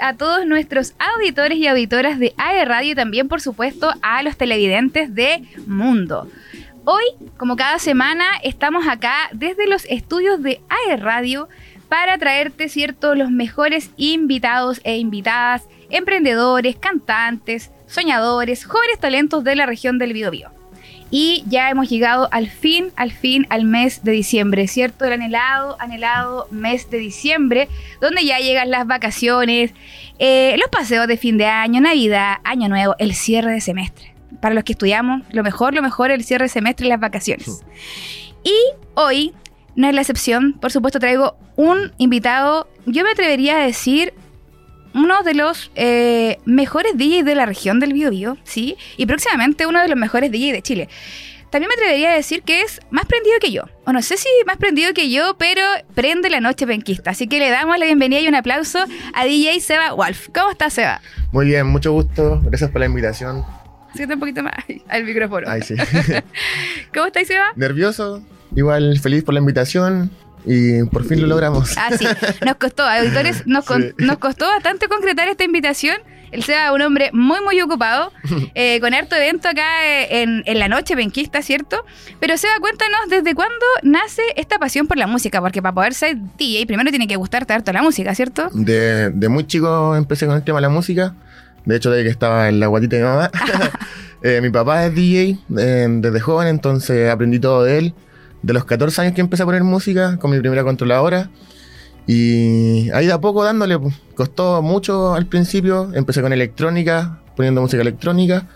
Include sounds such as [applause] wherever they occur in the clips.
a todos nuestros auditores y auditoras de AE Radio y también, por supuesto, a los televidentes de Mundo. Hoy, como cada semana, estamos acá desde los estudios de AE Radio para traerte, ¿cierto?, los mejores invitados e invitadas, emprendedores, cantantes, soñadores, jóvenes talentos de la región del Biobío. Y ya hemos llegado al fin, al fin, al mes de diciembre, ¿cierto? El anhelado, anhelado mes de diciembre, donde ya llegan las vacaciones, eh, los paseos de fin de año, Navidad, Año Nuevo, el cierre de semestre. Para los que estudiamos, lo mejor, lo mejor, el cierre de semestre y las vacaciones. Y hoy no es la excepción, por supuesto traigo un invitado, yo me atrevería a decir uno de los eh, mejores DJs de la región del Biobío, ¿sí? Y próximamente uno de los mejores DJs de Chile. También me atrevería a decir que es más prendido que yo. O no sé si más prendido que yo, pero prende la noche penquista. Así que le damos la bienvenida y un aplauso a DJ Seba Wolf. ¿Cómo estás, Seba? Muy bien, mucho gusto. Gracias por la invitación. Siente un poquito más al micrófono. Ay, sí. [laughs] ¿Cómo estás, Seba? Nervioso. Igual feliz por la invitación. Y por fin lo logramos. Ah, sí. Nos costó, auditores, nos, [laughs] nos costó bastante concretar esta invitación. El Seba es un hombre muy, muy ocupado, [laughs] eh, con harto evento acá eh, en, en, la noche penquista, ¿cierto? Pero Seba, cuéntanos, ¿desde cuándo nace esta pasión por la música? Porque para poder ser DJ, primero tiene que gustarte harto la música, ¿cierto? De, de muy chico empecé con el tema de la música. De hecho, desde que estaba en la guatita de mi mamá. [laughs] eh, mi papá es DJ eh, desde joven, entonces aprendí todo de él de los 14 años que empecé a poner música con mi primera controladora. Y ahí de a poco dándole, pues, costó mucho al principio. Empecé con electrónica, poniendo música electrónica.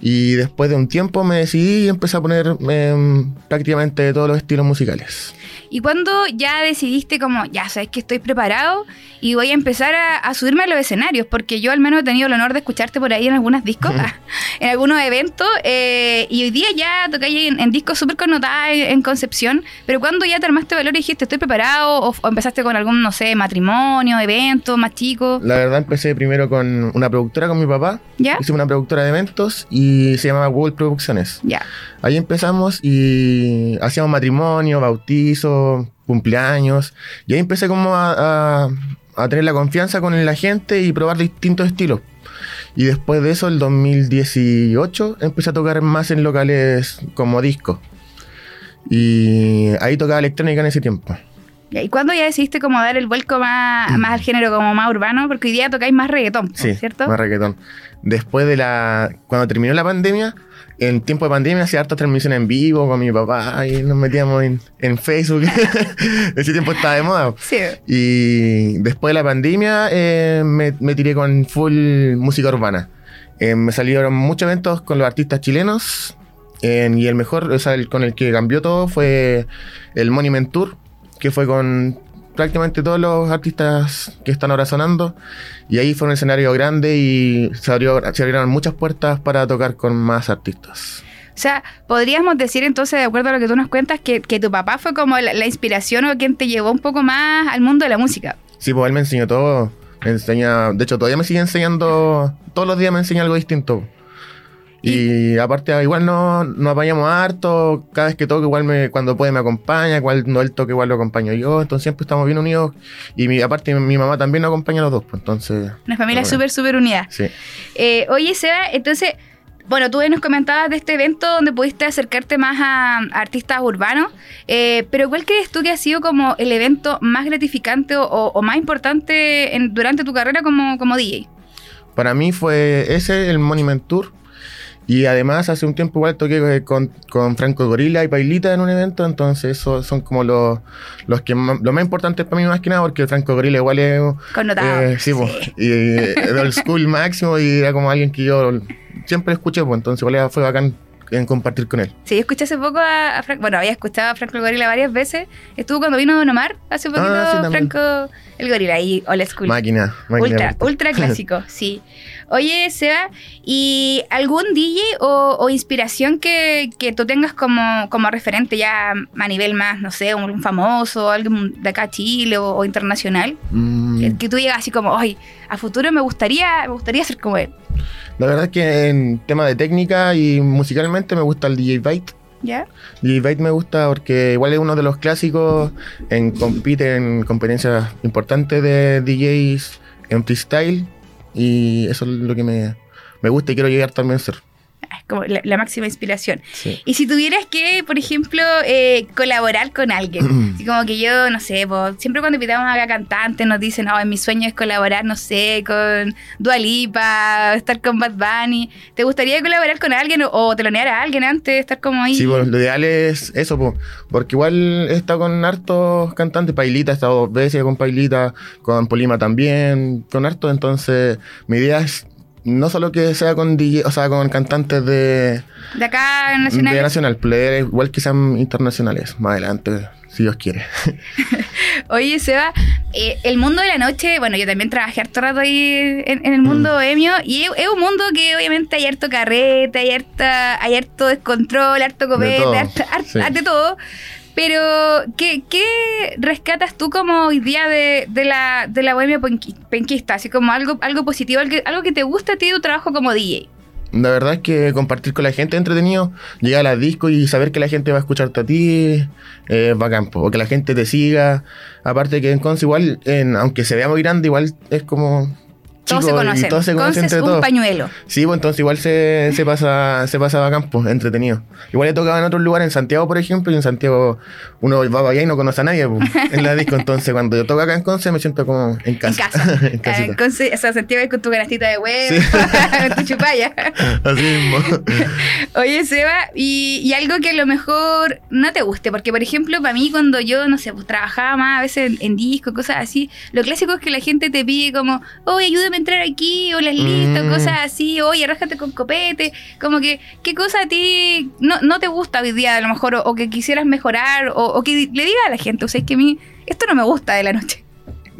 Y después de un tiempo me decidí y empecé a poner eh, prácticamente todos los estilos musicales. ¿Y cuando ya decidiste como, ya sabes que estoy preparado y voy a empezar a, a, subirme a los escenarios? Porque yo al menos he tenido el honor de escucharte por ahí en algunas discos, [laughs] en algunos eventos, eh, y hoy día ya tocáis en, en, discos súper connotadas en, en, Concepción, pero cuando ya te armaste valor y dijiste, estoy preparado, o, o, empezaste con algún, no sé, matrimonio, evento más chico. La verdad empecé primero con una productora con mi papá, ¿Ya? hicimos una productora de eventos y se llamaba Google Producciones. Ya. Ahí empezamos y hacíamos matrimonio, bautizo, cumpleaños. Y ahí empecé como a, a, a, tener la confianza con la gente y probar distintos estilos. Y después de eso, el 2018, empecé a tocar más en locales como disco. Y ahí tocaba electrónica en ese tiempo. ¿Y cuándo ya decidiste como dar el vuelco más, más al género como más urbano? Porque hoy día tocáis más reggaetón, sí, ¿cierto? más reggaetón. Después de la... Cuando terminó la pandemia, en tiempo de pandemia hacía hartas transmisiones en vivo con mi papá y nos metíamos en, en Facebook. [laughs] Ese tiempo estaba de moda. Sí. Y después de la pandemia eh, me, me, tiré con full música urbana. Eh, me salieron muchos eventos con los artistas chilenos. Eh, y el mejor, o sea, el con el que cambió todo fue el Monument Tour, que fue con prácticamente todos los artistas que están ahora sonando. Y ahí fue un escenario grande y se, abrió, se abrieron muchas puertas para tocar con más artistas. O sea, podríamos decir entonces, de acuerdo a lo que tú nos cuentas, que, que tu papá fue como la, la, inspiración o quien te llevó un poco más al mundo de la música. Sí, pues él me enseñó todo. Me enseña, de hecho, todavía me sigue enseñando, todos los días me enseña algo distinto. Y, y, aparte, igual nos no apañamos harto. Cada vez que toco, igual me, cuando puede me acompaña. Cuando él toca, igual lo acompaño yo. Entonces siempre estamos bien unidos. Y mi, aparte, mi mamá también nos acompaña a los dos. Pues, entonces. Una familia súper, súper unida. Sí. Eh, oye, Seba, entonces. Bueno, tú nos comentabas de este evento donde pudiste acercarte más a, a artistas urbanos, eh, pero ¿cuál crees tú que ha sido como el evento más gratificante o, o más importante en, durante tu carrera como, como DJ? Para mí fue ese, el Monument Tour, y además, hace un tiempo igual toqué con, con Franco Gorila y Pailita en un evento, entonces esos son como los, los que más, lo más importantes para mí más que nada, porque Franco Gorila igual es... Connotado. Eh, sí, sí. Pues, y de old school máximo y era como alguien que yo siempre escuché, pues entonces igual fue bacán en compartir con él. Sí, escuché hace poco a, a Franco, bueno, había escuchado a Franco Gorila varias veces, estuvo cuando vino Don Omar, hace poquito ah, sí, Franco el Gorila y old school. Máquina, máquina Ultra, ultra [laughs] clásico, sí. Oye, Seba, ¿y algún DJ o, o inspiración que, que, tú tengas como, como referente ya a nivel más, no sé, un, famoso, alguien de acá Chile o, o internacional? Mm. Que tú llegas así como, oye, a futuro me gustaría, me gustaría ser como él. La verdad es que en tema de técnica y musicalmente me gusta el DJ Byte. ¿Ya? DJ Byte me gusta porque igual es uno de los clásicos, en, compite en competencias importantes de DJs empty style y eso es lo que me, me gusta y quiero llegar también a ser. Es como la, la máxima inspiración. Sí. Y si tuvieras que, por ejemplo, eh, colaborar con alguien, [clears throat] así como que yo, no sé, po, siempre cuando invitamos a cantantes nos dicen, oh, mi sueño es colaborar, no sé, con Dua Lipa, estar con Bad Bunny. ¿Te gustaría colaborar con alguien o, o telonear a alguien antes de estar como ahí? Sí, pues, lo ideal es eso, po, porque igual he estado con hartos cantantes, Pailita, he estado dos veces con Pailita, con Polima también, con hartos, entonces mi idea es no solo que sea con DJ, o sea, con cantantes de, de acá, nacional. de nacional, pero igual que sean internacionales, más adelante, si Dios quiere. [laughs] Oye, Seba, eh, el mundo de la noche, bueno, yo también trabajé harto rato ahí en, en el mundo Mm. bohemio y es, es un mundo que obviamente hay harto carrete, hay, harta, hay harto descontrol, harto copete, todo, harto, harto- sí. de todo. Pero, ¿qué, qué rescatas tú como hoy día de, de la, de la bohemia penqui- penquista? Así como algo, algo positivo, algo, que- te gusta a ti de tu trabajo como DJ. La verdad es que compartir con la gente es entretenido. Llegar a la disco y saber que la gente va a escucharte a ti eh, es bacán. O que la gente te siga. Aparte que en Conce igual, en- aunque se vea muy grande, igual es como... Todos chico se conocen. Y todos se conocen Conce es entre un todos. pañuelo. Sí, pues entonces igual se, se pasa se pasa bacán, pues, entretenido. Igual he tocado en otros lugares, en Santiago, por ejemplo, y en Santiago uno va para allá y no conoce a nadie pues, [laughs] en la disco. Entonces cuando yo toco acá en Conce me siento como en En casa. casa. [laughs] en casita. Eh, Conce- o sea, Santiago con tu canastita de huevo, Sí. con [laughs] tu chupalla. Así mismo. Oye, Seba, y, y algo que a lo mejor no te guste, porque por ejemplo, para mí cuando yo, no sé, pues trabajaba más a veces en, en disco, cosas así, lo clásico es que la gente te pide como, oye, ayúdame a entrar aquí, o las listas, Mm. cosas así, oye, arrájate con copete, como que, ¿qué cosa a ti no, no te gusta hoy día a lo mejor, o, o que quisieras mejorar, o, o que le diga a la gente, o sea, es que a mí esto no me gusta de la noche.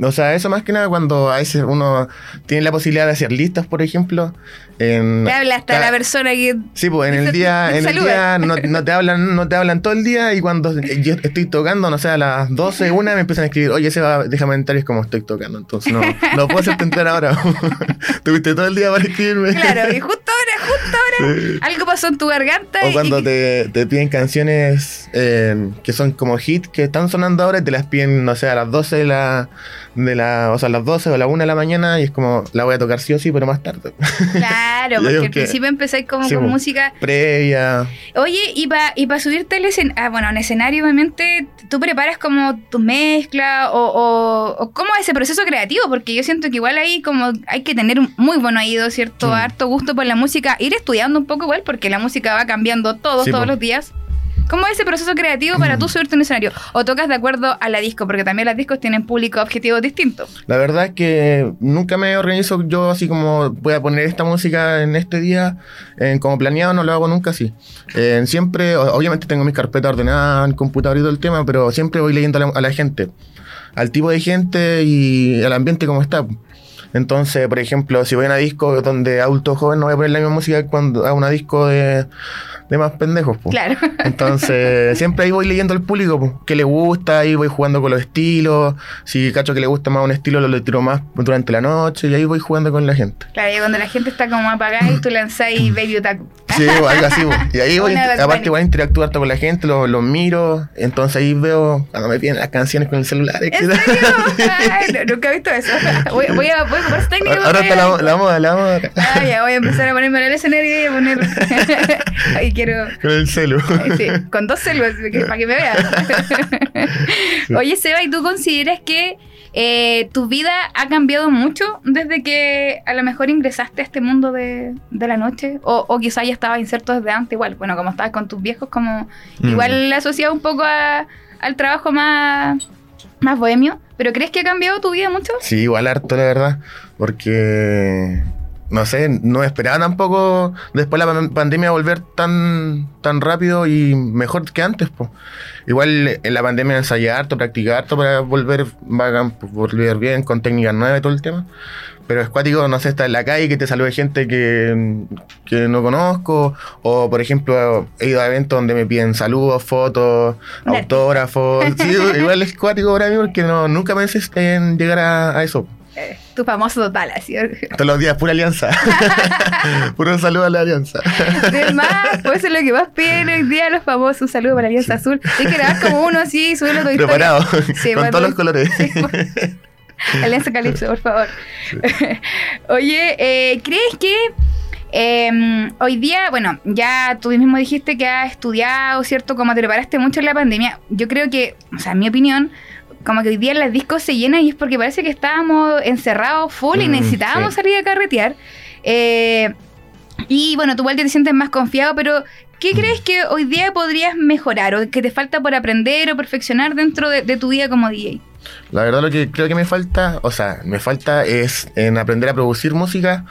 O sea, eso más que nada cuando a veces uno tiene la posibilidad de hacer listas, por ejemplo. En, Te habla hasta la persona que... Sí, pues en el [laughs] día, en el día no, [laughs] no te hablan, no te hablan todo el día y cuando yo estoy tocando, no sé, a las 12, una me empiezan a escribir, oye, Seba, déjame entrar y es como estoy tocando. Entonces no, no puedo hacerte entrar ahora. [laughs] Tuviste todo el día para escribirme. Claro, y justo ahora, justo ahora, Sí. [laughs] algo pasó en tu garganta. O y- cuando te, te piden canciones eh, que son como hits que están sonando ahora y te las piden, no sé, a las 12 de la, de la, o sea, a las 12 o a la 1 de la mañana y es como, la voy a tocar sí o sí, pero más tarde. [laughs] Claro, porque al principio empezáis como Sí, con po. música. Previa. Oye, y para y pa subirte al escenario, ah, bueno, en escenario, obviamente, tú preparas como tus mezclas o, o, o cómo es ese proceso creativo, porque yo siento que igual ahí como hay que tener un muy buen oído, ¿cierto? Harto gusto por la música, ir estudiando un poco igual, porque la música va cambiando todos, Sí, todos po. los días. ¿Cómo es ese proceso creativo para tú subirte a un escenario? ¿O tocas de acuerdo a la disco? Porque también las discos tienen público objetivos distintos. La verdad es que nunca me organizo yo así como voy a poner esta música en este día, eh, como planeado no lo hago nunca así. Eh, siempre, obviamente tengo mis carpetas ordenadas en el computador y todo el tema, pero siempre voy leyendo a la, a la gente, al tipo de gente y al ambiente como está. Entonces, por ejemplo, si voy a una disco donde adulto joven no voy a poner la misma música cuando a una disco de, de más pendejos. po. Claro. [laughs] Entonces, siempre ahí voy leyendo al público po, qué le gusta, ahí voy jugando con los estilos. Si cacho que le gusta más un estilo, lo le tiro más durante la noche y ahí voy jugando con la gente. Claro, y cuando la gente está como apagada y tú lanzáis Baby Otaku. Sí, algo así. po. Y ahí [laughs] voy, aparte voy a interactuar con la gente, los los miro. Entonces ahí veo cuando me piden las canciones con el celular. ¿En serio? [laughs] Ay, no, nunca he visto eso. Voy, voy a, voy a ocupar esa técnica. Ahora, está la, la moda, la moda. Ah, ya voy a empezar a ponerme en el escenario y a poner. Quiero. Con el celu. Sí, con dos células para que me vean. Oye, Seba, ¿y tú consideras que eh, tu vida ha cambiado mucho desde que a lo mejor ingresaste a este mundo de, de la noche? O, o quizás ya estabas inserto desde antes, igual. Bueno, como estabas con tus viejos, como Mm. igual asociado un poco a- al trabajo más, más bohemio. ¿Pero crees que ha cambiado tu vida mucho? Sí, igual harto, la verdad. Porque, no sé, no esperaba tampoco después de la pan- pandemia volver tan, tan rápido y mejor que antes. Igual en la pandemia ensayé harto, practiqué harto para volver, bacán, pues, volver bien con técnicas nuevas y todo el tema. Pero es cuático, no sé, estar en la calle que te salude gente que, que no conozco. O, por ejemplo, he ido a eventos donde me piden saludos, fotos, autógrafos. Sí, igual es cuático para mí porque no, nunca pensé en llegar a, a eso. Eh, tu famoso total, así. Todos los días, pura alianza. [laughs] Puro saludo a la alianza. De más, pues eso es lo que más piden hoy día los famosos. Un saludo para la Alianza Azul. Hay que grabar como uno así y subirlo historia. Preparado. Sí, con todos los colores. Sí. Alianza Calipso, por favor. Oye, eh, ¿crees que eh, hoy día, bueno, ya tú mismo dijiste que has estudiado, ¿cierto? Como te preparaste mucho en la pandemia. Yo creo que, o sea, en mi opinión, como que hoy día las discos se llenan y es porque parece que estábamos encerrados full y Mm, necesitábamos sí. salir a carretear. Eh, y bueno, tú igual te sientes más confiado, pero ¿qué crees que hoy día podrías mejorar o que te falta por aprender o perfeccionar dentro de, de tu vida como DJ? La verdad lo que creo que me falta, o sea, me falta es en aprender a producir música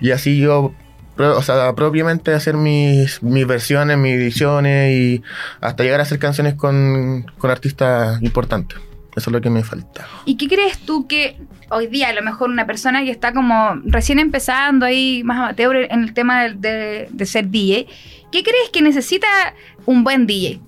y así yo, o sea, propiamente hacer mis, mis versiones, mis ediciones y hasta llegar a hacer canciones con, con artistas importantes. Eso es lo que me falta. ¿Y qué crees tú que hoy día a lo mejor una persona que está como recién empezando ahí más amateur en el tema de, de- de ser DJ, ¿qué crees que necesita un buen DJ?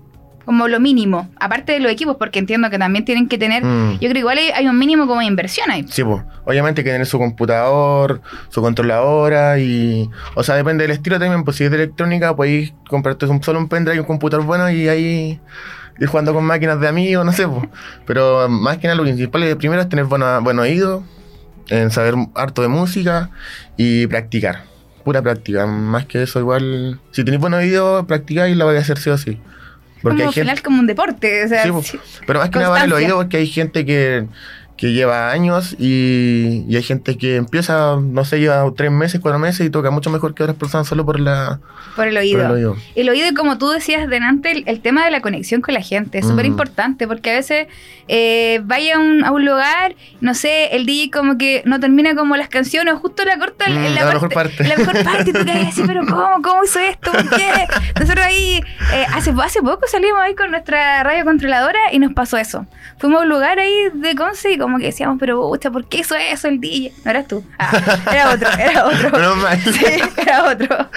Como lo mínimo, aparte de los equipos, porque entiendo que también tienen que tener, Mm. yo creo que igual hay, hay un mínimo como de inversión ahí. Sí, pues, obviamente hay que tener su computador, su controladora y... O sea, depende del estilo también, pues si es de electrónica, podéis comprarte un, solo un pendrive y un computador bueno y ahí ir jugando con máquinas de amigos, no sé, pues. Pero más que nada lo principal es, primero es tener buena, buen oído, en saber harto de música y practicar. Pura práctica, más que eso igual... Si tenéis buen oído, practicáis y lo vais a hacer sí o sí. como hay al final como un deporte. O sea, Sí, po. sí. Pero más que nada vale el Constancia. oído porque hay gente que, que lleva años y, y hay gente que empieza, no sé, lleva tres meses, cuatro meses y toca mucho mejor que otras personas solo por, la, por el por oído. el oído. El oído, y como tú decías delante, el, el tema de la conexión con la gente es súper Mm. importante porque a veces eh, vaya a un, a un lugar, no sé, el DJ como que no termina como las canciones, o justo la corta en, Mm, en la, la mejor parte. la mejor parte, y tú quedas así, pero ¿cómo? ¿Cómo hizo esto? ¿Por qué? Nosotros ahí, eh, hace, hace poco salimos ahí con nuestra radio controladora y nos pasó eso. Fuimos a un lugar ahí de Conce y como que decíamos, pero pucha, ¿por qué hizo eso el DJ? No eras tú, Ah, era otro, era [laughs] otro. Mal. [laughs] Sí, era otro.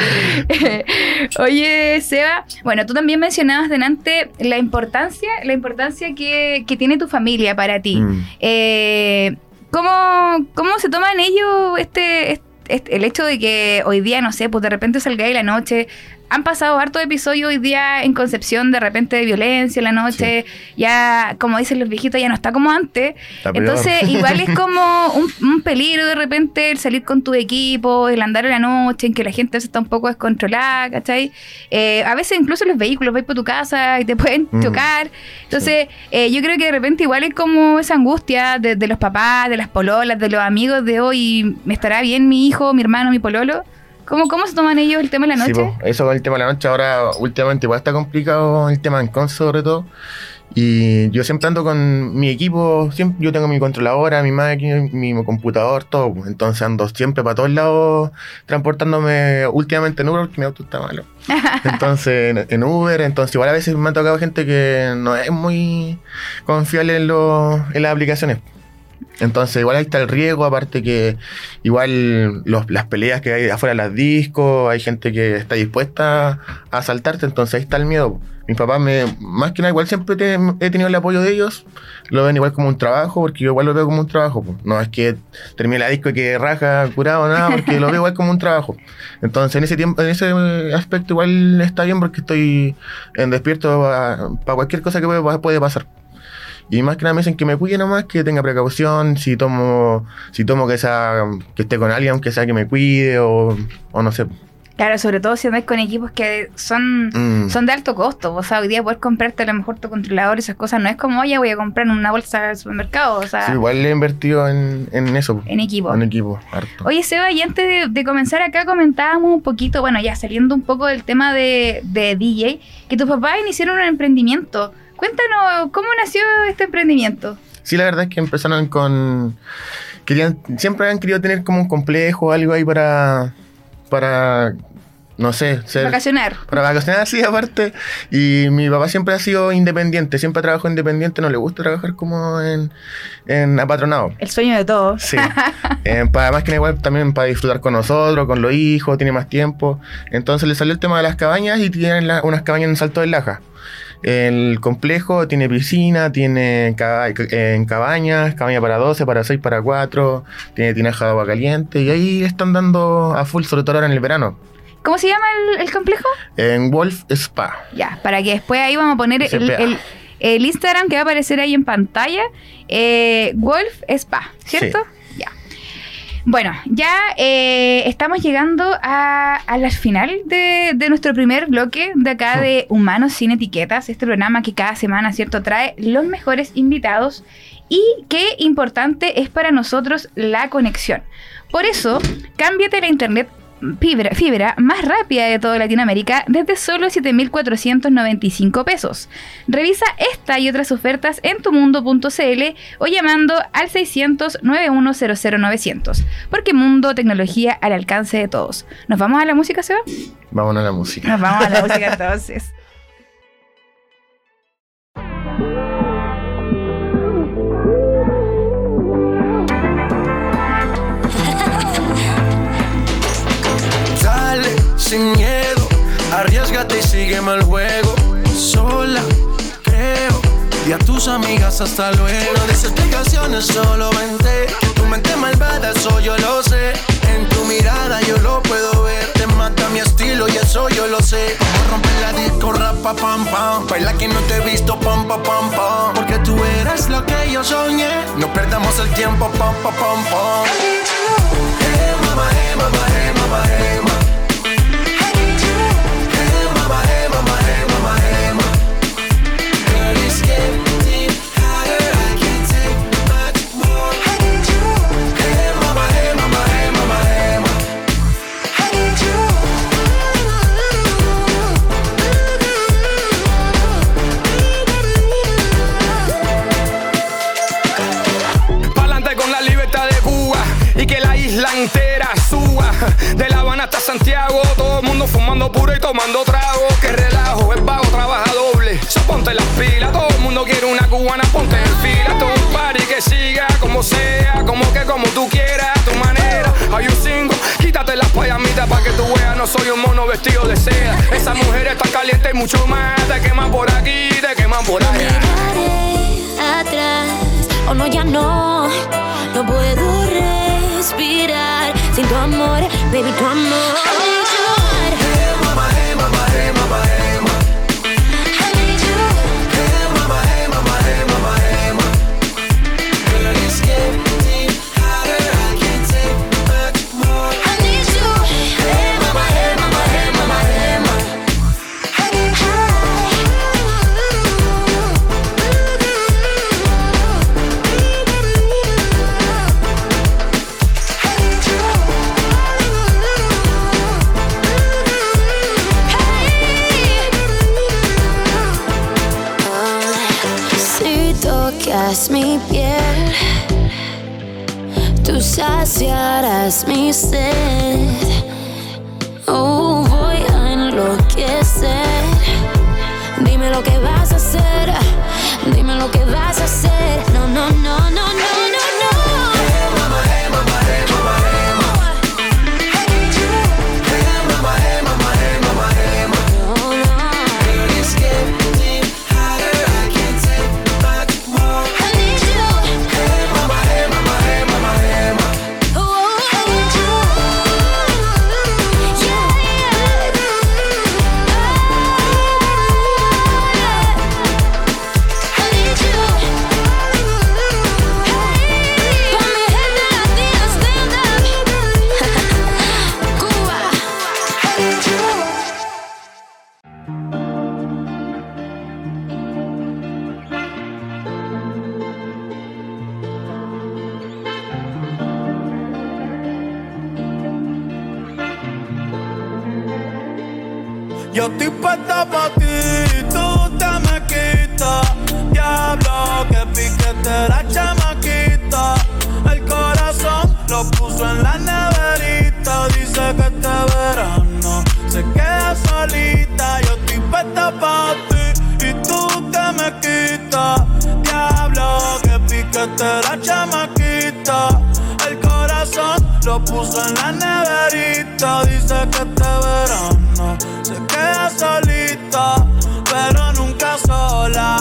[laughs] Oye, Seba, bueno, tú también mencionabas delante la importancia, la importancia que, que tiene tu familia para ti. Mm. Eh, ¿cómo, ¿Cómo se toma en ello este, este- este- el hecho de que hoy día, no sé, pues de repente salgáis la noche? Han pasado hartos episodios hoy día en Concepción, de repente de violencia en la noche. Ya, como dicen los viejitos, ya no está como antes. Está. Entonces, igual es como un, un peligro de repente el salir con tu equipo, el andar en la noche, en que la gente está un poco descontrolada, ¿cachai? Eh, a veces incluso los vehículos vais por tu casa y te pueden Mm. chocar. Entonces, eh, yo creo que de repente igual es como esa angustia de, de los papás, de las pololas, de los amigos de hoy, ¿me estará bien mi hijo, mi hermano, mi pololo? ¿Cómo, cómo se toman ellos el tema de la Sí, noche? po, eso con el tema de la noche, ahora últimamente igual está complicado el tema en Conce sobre todo. Y yo siempre ando con mi equipo, siempre, yo tengo mi controladora, mi máquina, mi computador, todo. Entonces ando siempre para todos lados transportándome últimamente en Uber porque mi auto está malo. [laughs] Entonces en, en Uber, entonces igual a veces me ha tocado gente que no es muy confiable en, lo- en las aplicaciones. Entonces igual ahí está el riesgo, aparte que igual las peleas que hay afuera de las discos, hay gente que está dispuesta a asaltarte, entonces ahí está el miedo. Mis papás, me, más que nada, igual siempre te- he tenido el apoyo de ellos, lo ven igual como un trabajo, porque yo igual lo veo como un trabajo. No es que termine la disco y que raja curado, nada, porque lo veo igual como un trabajo. Entonces en ese tiempo, en ese aspecto igual está bien porque estoy en despierto para cualquier cosa que puede, puede pasar. Y más que nada me dicen que me cuide nomás, que tenga precaución, si tomo, si tomo que sea, que esté con alguien, aunque sea que me cuide, o, o no sé. Claro, sobre todo si andas con equipos que son, Mm. son de alto costo. O sea, hoy día poder comprarte a lo mejor tu controlador y esas cosas no es como, oye, voy a comprar una bolsa del supermercado. O sea, Sí, igual he invertido en, en eso, en equipo. en equipo, harto. Oye, Seba, y antes de, de comenzar acá comentábamos un poquito, bueno, ya saliendo un poco del tema de, de DJ, que tus papás iniciaron un emprendimiento. Cuéntanos, ¿cómo nació este emprendimiento? Sí, la verdad es que empezaron con... Querían, siempre han querido tener como un complejo, algo ahí para... para no sé, ser... Vacacionar. Para vacacionar, sí, aparte. Y mi papá siempre ha sido independiente, siempre trabajó independiente, no le gusta trabajar como en, en apatronado. El sueño de todos. Sí. Eh, para más que igual también para disfrutar con nosotros, con los hijos, tiene más tiempo. Entonces le salió el tema de las cabañas y tienen la- unas cabañas en Salto del Laja. El complejo tiene piscina, tiene caba- en cabañas, cabaña para 12, para 6, para 4, tiene tinaja de agua caliente y ahí están dando a full, sobre todo ahora en el verano. ¿Cómo se llama el, el complejo? En Wolf Spa. Ya, para que después ahí vamos a poner el, SPA. el- el Instagram que va a aparecer ahí en pantalla, eh, Wolf Spa, ¿cierto? Ya. Bueno, ya eh, estamos llegando a, a la final de, de nuestro primer bloque de acá de Humanos sin Etiquetas, este programa que cada semana, ¿cierto?, trae los mejores invitados y qué importante es para nosotros la conexión. Por eso, cámbiate la internet fibra, fibra más rápida de toda Latinoamérica desde solo 7.495 pesos. Revisa esta y otras ofertas en tumundo.cl o llamando al 600 900 porque Mundo Tecnología al alcance de todos. ¿Nos vamos a la música, Seba? Vamos a la música. Nos vamos a la música [laughs] entonces. Arriesgate y sígueme el juego. Sola, creo, y a tus amigas hasta luego. No des explicaciones, solo vente. Tu mente malvada, eso yo lo sé. En tu mirada yo lo puedo ver. Te mata mi estilo y eso yo lo sé. Como romper la disco, rapa, pam, pam. Baila que no te he visto, pam, pam, pam. Porque tú eres lo que yo soñé. No perdamos el tiempo, pam, pam, pam. Soy un mono vestido de seda. Esa mujer está caliente y mucho más. Te queman por aquí, te queman por allá. miraré atrás. Oh no, ya no, no puedo respirar sin tu amor, baby, tu amor. Yo estoy puesta pa' ti, tú te me quitas. Diablo, que piquete la chamaquita. El corazón lo puso en la neverita. Dice que este verano se queda solita. Yo estoy puesta pa' ti y tú te me quitas. Diablo, que piquete la chamaquita. El corazón lo puso en la neverita. Dice que este verano solita, pero nunca sola,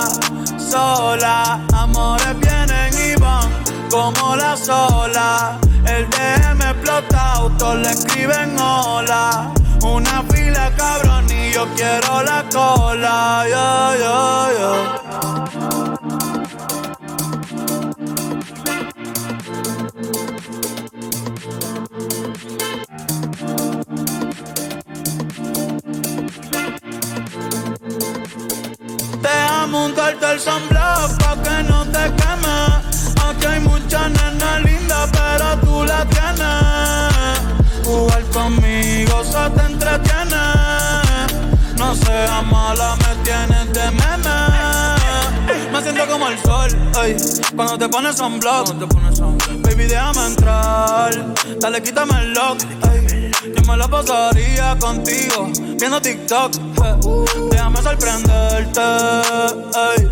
sola. Amores vienen y van como la sola. El DM explota, autos le escriben hola. Una fila cabrón y yo quiero la cola, yo, yo, yo. Montarte el sunblock pa' que no te queme. Aquí hay muchas nenas lindas, pero tú la tienes. Jugar conmigo se te entretiene. No seas mala, me tienes de meme. Me siento como el sol, ey, cuando te pones sunblock. Baby, déjame entrar, dale, quítame el lock, ey. Yo me la pasaría contigo, viendo TikTok. Déjame sorprenderte, ey.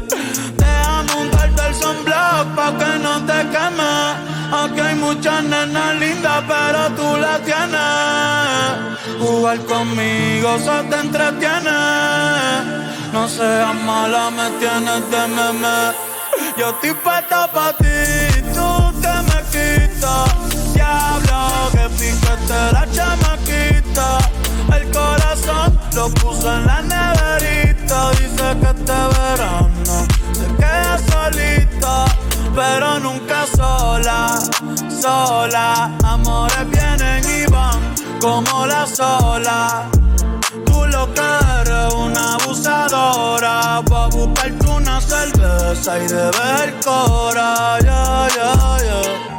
Déjame untarte el sunblock pa' que no te queme. Aquí hay muchas nenas lindas, pero tú la tienes. Jugar conmigo se te entretiene. No seas mala, me tienes de meme. Yo estoy puesta pa' ti, tú te me quitas diablo que picaste la chamaquita. El corazón lo puso en la que este verano se queda solita, pero nunca sola, sola. Amores vienen y van como la sola. Tú lo que eres una abusadora. Va a buscarte una cerveza y de ver cora, ya, ya, ya.